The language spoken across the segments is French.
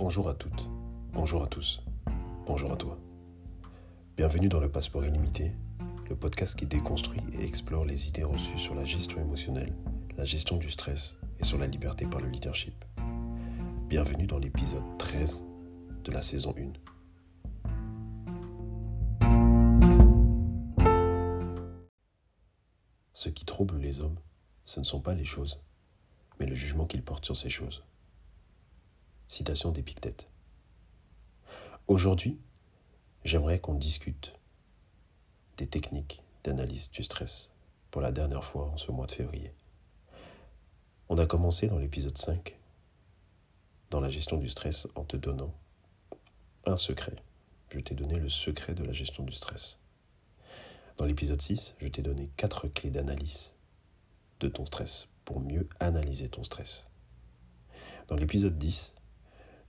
Bonjour à toutes, bonjour à tous, bonjour à toi. Bienvenue dans le Passeport illimité, le podcast qui déconstruit et explore les idées reçues sur la gestion émotionnelle, la gestion du stress et sur la liberté par le leadership. Bienvenue dans l'épisode 13 de la saison 1. Ce qui trouble les hommes, ce ne sont pas les choses, mais le jugement qu'ils portent sur ces choses. Citation d'Épictète. Aujourd'hui, j'aimerais qu'on discute des techniques d'analyse du stress pour la dernière fois en ce mois de février. On a commencé dans l'épisode 5 dans la gestion du stress en te donnant un secret. Je t'ai donné le secret de la gestion du stress. Dans l'épisode 6, je t'ai donné quatre clés d'analyse de ton stress pour mieux analyser ton stress. Dans l'épisode 10,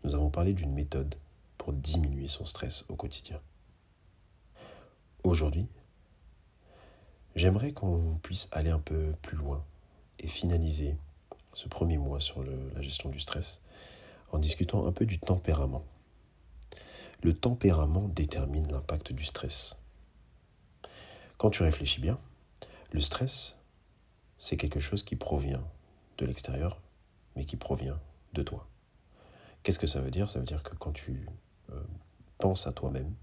nous avons parlé d'une méthode pour diminuer son stress au quotidien. Aujourd'hui, j'aimerais qu'on puisse aller un peu plus loin et finaliser ce premier mois sur la gestion du stress en discutant un peu du tempérament. Le tempérament détermine l'impact du stress. Quand tu réfléchis bien, le stress, c'est quelque chose qui provient de l'extérieur, mais qui provient de toi. Qu'est-ce que ça veut dire? Ça veut dire que quand tu euh, penses à toi-même,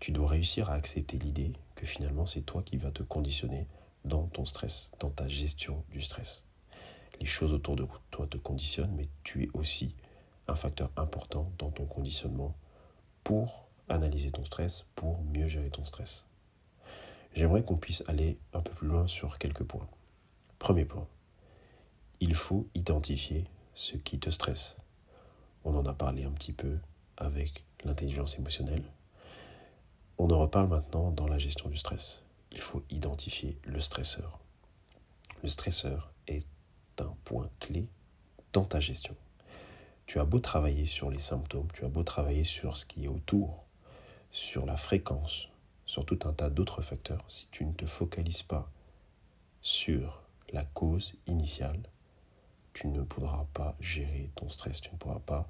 tu dois réussir à accepter l'idée que finalement c'est toi qui vas te conditionner dans ton stress, dans ta gestion du stress. Les choses autour de toi te conditionnent, mais tu es aussi un facteur important dans ton conditionnement pour analyser ton stress, pour mieux gérer ton stress. J'aimerais qu'on puisse aller un peu plus loin sur quelques points. Premier point, il faut identifier ce qui te stresse. On en a parlé un petit peu avec l'intelligence émotionnelle. On en reparle maintenant dans la gestion du stress. Il faut identifier le stresseur. Le stresseur est un point clé dans ta gestion. Tu as beau travailler sur les symptômes, tu as beau travailler sur ce qui est autour, sur la fréquence, sur tout un tas d'autres facteurs, si tu ne te focalises pas sur la cause initiale, tu ne pourras pas gérer ton stress, tu ne pourras pas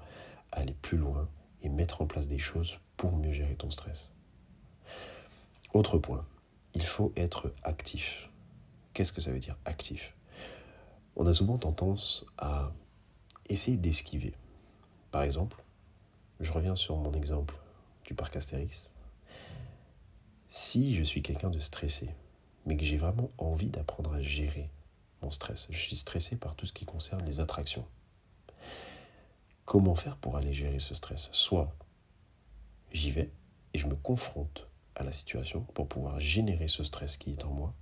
aller plus loin et mettre en place des choses pour mieux gérer ton stress. Autre point, il faut être actif. Qu'est-ce que ça veut dire actif? On a souvent tendance à essayer d'esquiver. Par exemple, je reviens sur mon exemple du parc Astérix. Si je suis quelqu'un de stressé, mais que j'ai vraiment envie d'apprendre à gérer stress. Je suis stressé par tout ce qui concerne les attractions. Comment faire pour aller gérer ce stress? Soit j'y vais et je me confronte à la situation pour pouvoir générer ce stress qui est en moi,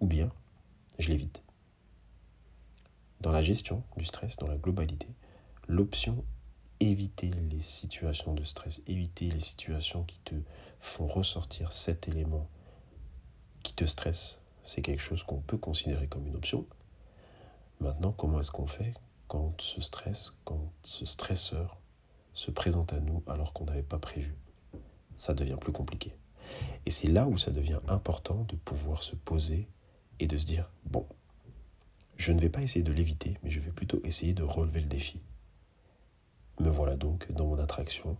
ou bien je l'évite. Dans la gestion du stress, dans la globalité, l'option éviter les situations de stress, éviter les situations qui te font ressortir cet élément qui te stresse, c'est quelque chose qu'on peut considérer comme une option. Maintenant, comment est-ce qu'on fait quand ce stress, quand ce stresseur se présente à nous alors qu'on n'avait pas prévu? Ça devient plus compliqué. Et c'est là où ça devient important de pouvoir se poser et de se dire, bon, je ne vais pas essayer de l'éviter, mais je vais plutôt essayer de relever le défi. Me voilà donc dans mon attraction,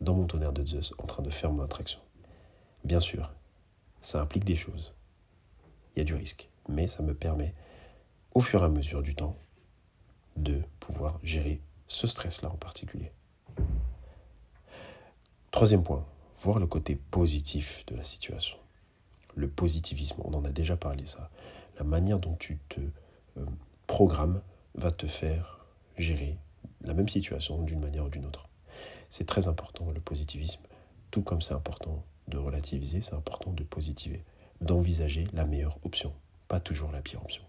dans mon tonnerre de Zeus, en train de faire mon attraction. Bien sûr, ça implique des choses il y a du risque. Mais ça me permet, au fur et à mesure du temps, de pouvoir gérer ce stress-là en particulier. Troisième point, voir le côté positif de la situation. Le positivisme, on en a déjà parlé ça. La manière dont tu te euh, programmes va te faire gérer la même situation d'une manière ou d'une autre. C'est très important le positivisme, tout comme c'est important de relativiser, c'est important de positiver d'envisager la meilleure option, pas toujours la pire option.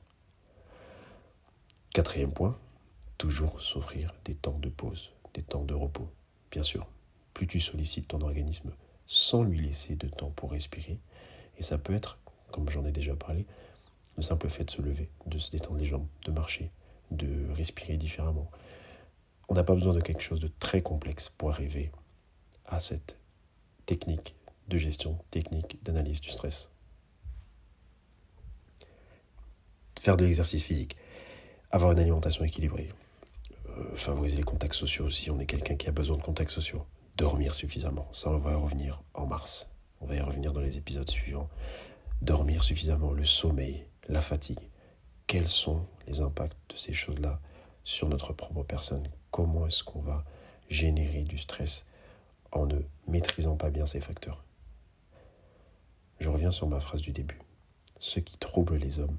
Quatrième point, toujours s'offrir des temps de pause, des temps de repos. Bien sûr, plus tu sollicites ton organisme sans lui laisser de temps pour respirer, et ça peut être, comme j'en ai déjà parlé, le simple fait de se lever, de se détendre les jambes, de marcher, de respirer différemment. On n'a pas besoin de quelque chose de très complexe pour arriver à cette technique de gestion, technique d'analyse du stress. Faire de l'exercice physique, avoir une alimentation équilibrée, euh, favoriser les contacts sociaux aussi. On est quelqu'un qui a besoin de contacts sociaux. Dormir suffisamment. Ça, on va y revenir en mars. On va y revenir dans les épisodes suivants. Dormir suffisamment, le sommeil, la fatigue. Quels sont les impacts de ces choses-là sur notre propre personne? Comment est-ce qu'on va générer du stress en ne maîtrisant pas bien ces facteurs? Je reviens sur ma phrase du début. Ce qui trouble les hommes,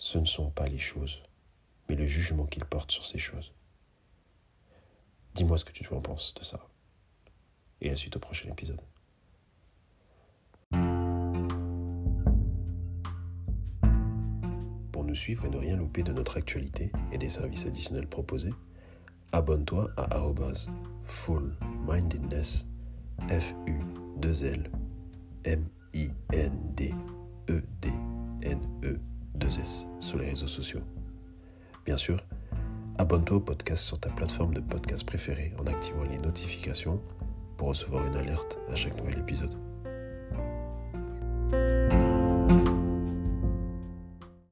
ce ne sont pas les choses, mais le jugement qu'ils portent sur ces choses. Dis-moi ce que tu en penses de ça. Et la suite au prochain épisode. Pour nous suivre et ne rien louper de notre actualité et des services additionnels proposés, abonne-toi à full mindedness f u 2 l m i n d e d n e 2S sur les réseaux sociaux. Bien sûr, abonne-toi au podcast sur ta plateforme de podcast préférée en activant les notifications pour recevoir une alerte à chaque nouvel épisode.